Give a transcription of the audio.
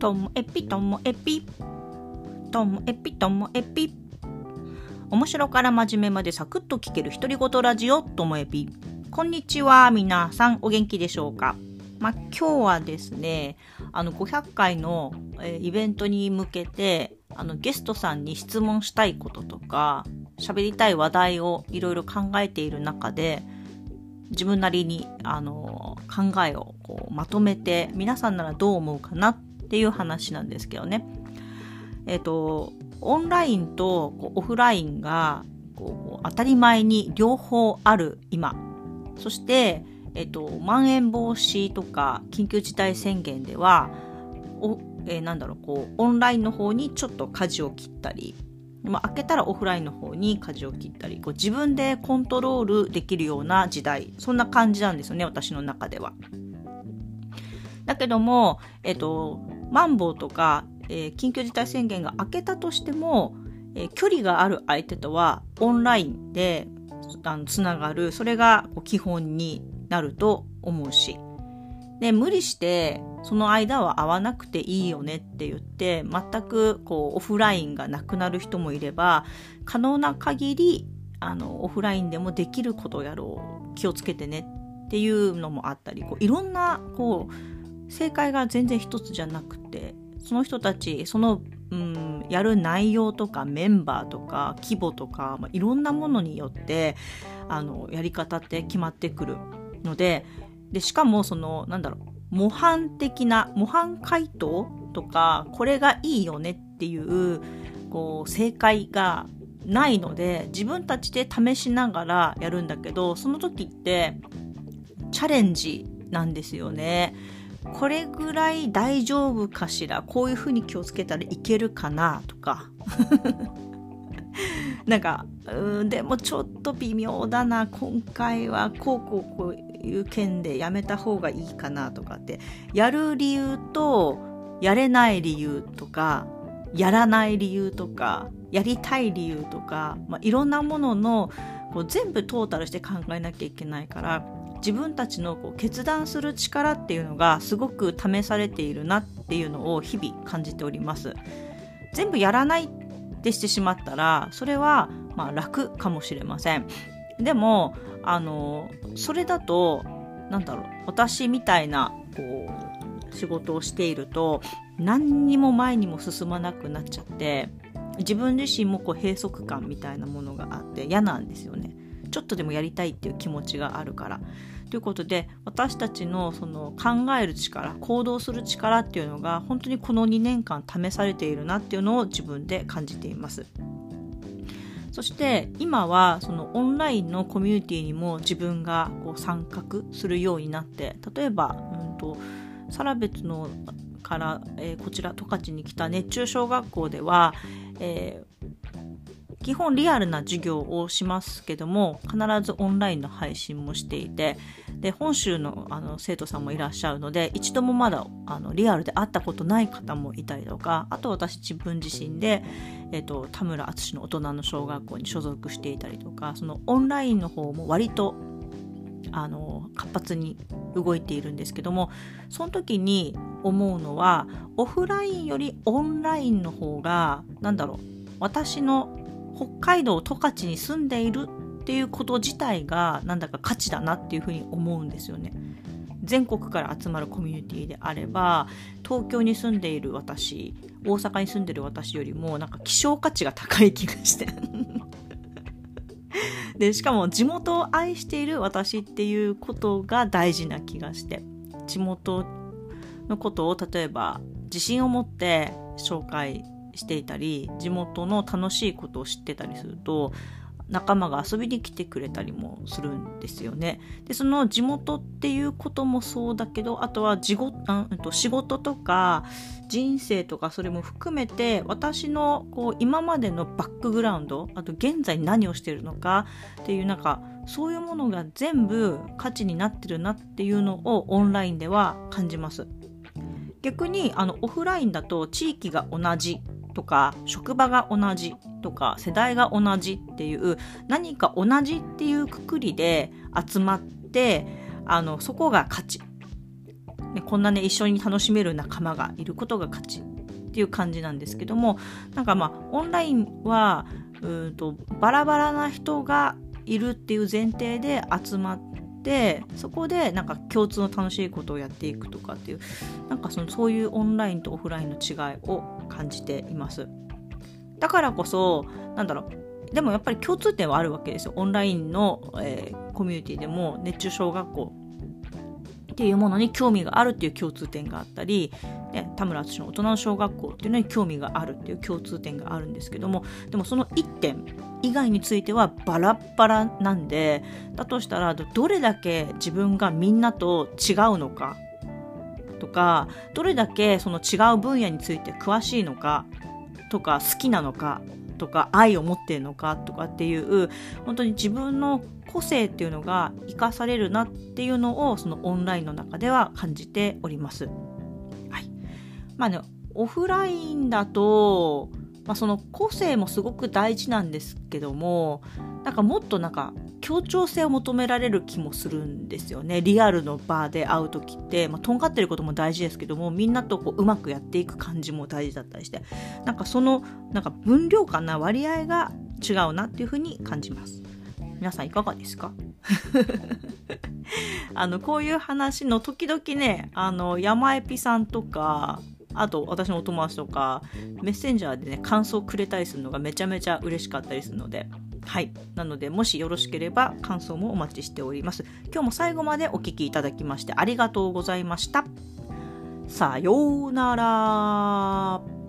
ともえぴともえぴともえぴともえぴ面白から真面目までサクッと聞ける独り言ラジオともえぴこんにちは皆さん。お元気でしょうか？まあ、今日はですねあの500回の、えー、イベントに向けてあのゲストさんに質問したいこととか喋りたい話題をいろいろ考えている中で自分なりにあの考えをこうまとめて皆さんならどう思うかなっていう話なんですけどね。えっ、とオンラインとオフラインがこう当たり前に両方ある今そして、えっ、と、まん延防止とか緊急事態宣言ではお、えー、なんだろうこうオンラインの方にちょっと舵を切ったりまあ、開けたらオフラインの方に舵を切ったりこう自分でコントロールできるような時代そんな感じなんですよね私の中では。だけども、えっと、マンボウとか、えー、緊急事態宣言が明けたとしても、えー、距離がある相手とはオンラインでつながる。それが基本になると思うし。で無理してその間は会わなくていいよねって言って全くこうオフラインがなくなる人もいれば可能な限りあのオフラインでもできることやろう。気をつけてねっていうのもあったりこういろんなこう正解が全然一つじゃなくてその人たちその、うん、やる内容とかメンバーとか規模とか、まあ、いろんなものによってあのやり方って決まってくるのででしかもそのなんだろう模範的な模範回答とかこれがいいよねっていうこう正解がないので自分たちで試しながらやるんだけどその時ってチャレンジなんですよね。これぐらい大丈夫かしら？こういうふうに気をつけたらいけるかな？とか。なんかうんでもちょっと微妙だな。今回はこうこうこういう件でやめた方がいいかなとかって。やる理由とやれない理由とかやらない理由とかやりたい理由とか、まあ、いろんなもののこう全部トータルして考えなきゃいけないから。自分たちのこう決断する力っていうのがすごく試されているなっていうのを日々感じております。全部やらないってしてしまったらそれはまあ楽かもしれません。でもあのそれだとなんだろう私みたいなこう仕事をしていると何にも前にも進まなくなっちゃって自分自身もこう閉塞感みたいなものがあって嫌なんですよねちょっとでもやりたいっていう気持ちがあるからということで私たちのその考える力行動する力っていうのが本当にこの2年間試されているなっていうのを自分で感じています。そして今はそのオンラインのコミュニティにも自分がこう参画するようになって例えば、うんと、サラベツのから、えー、こちら十勝に来た熱中小学校では、えー、基本リアルな授業をしますけども必ずオンラインの配信もしていてで本州のあの生徒さんもいらっしゃるので一度もまだあのリアルで会ったことない方もいたりとかあと私自分自身で、えーと、田村淳の大人の小学校に所属していたりとかそのオンラインの方も割とあの活発に動いているんですけどもその時に思うのはオフラインよりオンラインの方が何だろう私の北海道十勝に住んでいるっていうこと自体がなんだか価値だなっていうふうに思うんですよね。全国から集まるコミュニティであれば東京に住んでいる私大阪に住んでる私よりもなんか希少価値が高い気がして でしかも地元を愛している私っていうことが大事な気がして地元のことを例えば自信を持って紹介していたり地元の楽しいことを知ってたりすると仲間が遊びに来てくれたりもするんですよね。でその地元っていうこともそうだけどあとは仕事とか人生とかそれも含めて私のこう今までのバックグラウンドあと現在何をしてるのかっていうなんかそういうものが全部価値になってるなっていうのをオンラインでは感じます。逆にあのオフラインだと地域が同じとか職場が同じとか世代が同じっていう何か同じっていうくくりで集まってあのそこが価値ね、こんなね一緒に楽しめる仲間がいることが勝ちっていう感じなんですけどもなんかまあオンラインはうんとバラバラな人がいるっていう前提で集まってそこでなんか共通の楽しいことをやっていくとかっていうなんかそのそういうオンラインとオフラインの違いを感じています。だからこそなんだろうでもやっぱり共通点はあるわけですよ。オンラインの、えー、コミュニティでも熱中小学校っていうものに興味があるっていう共通点があったり、ね、田村淳の大人の小学校っていうのに興味があるっていう共通点があるんですけどもでもその1点以外についてはバラッバラなんでだとしたらどれだけ自分がみんなと違うのかとかどれだけその違う分野について詳しいのかとか好きなのかとか愛を持ってるのかとかっていう本当に自分の個性っていうのが生かされるなっていうのをそのオンラインの中では感じております。はい。まあね、オフラインだとまあ、その個性もすごく大事なんですけどもなんかもっとなんか協調性を求められる気もするんですよね。リアルの場で会う時って、まあ、とんがってることも大事ですけどもみんなとこううまくやっていく感じも大事だったりしてなんかそのなんか分量感な割合が違うなっていうふうに感じます。皆さんいかがですか？あのこういう話の時々ねあの山エピさんとかあと私のお友達とかメッセンジャーでね感想をくれたりするのがめちゃめちゃ嬉しかったりするのではい。なのでもしよろしければ感想もお待ちしております。今日も最後までお聴きいただきましてありがとうございました。さようなら。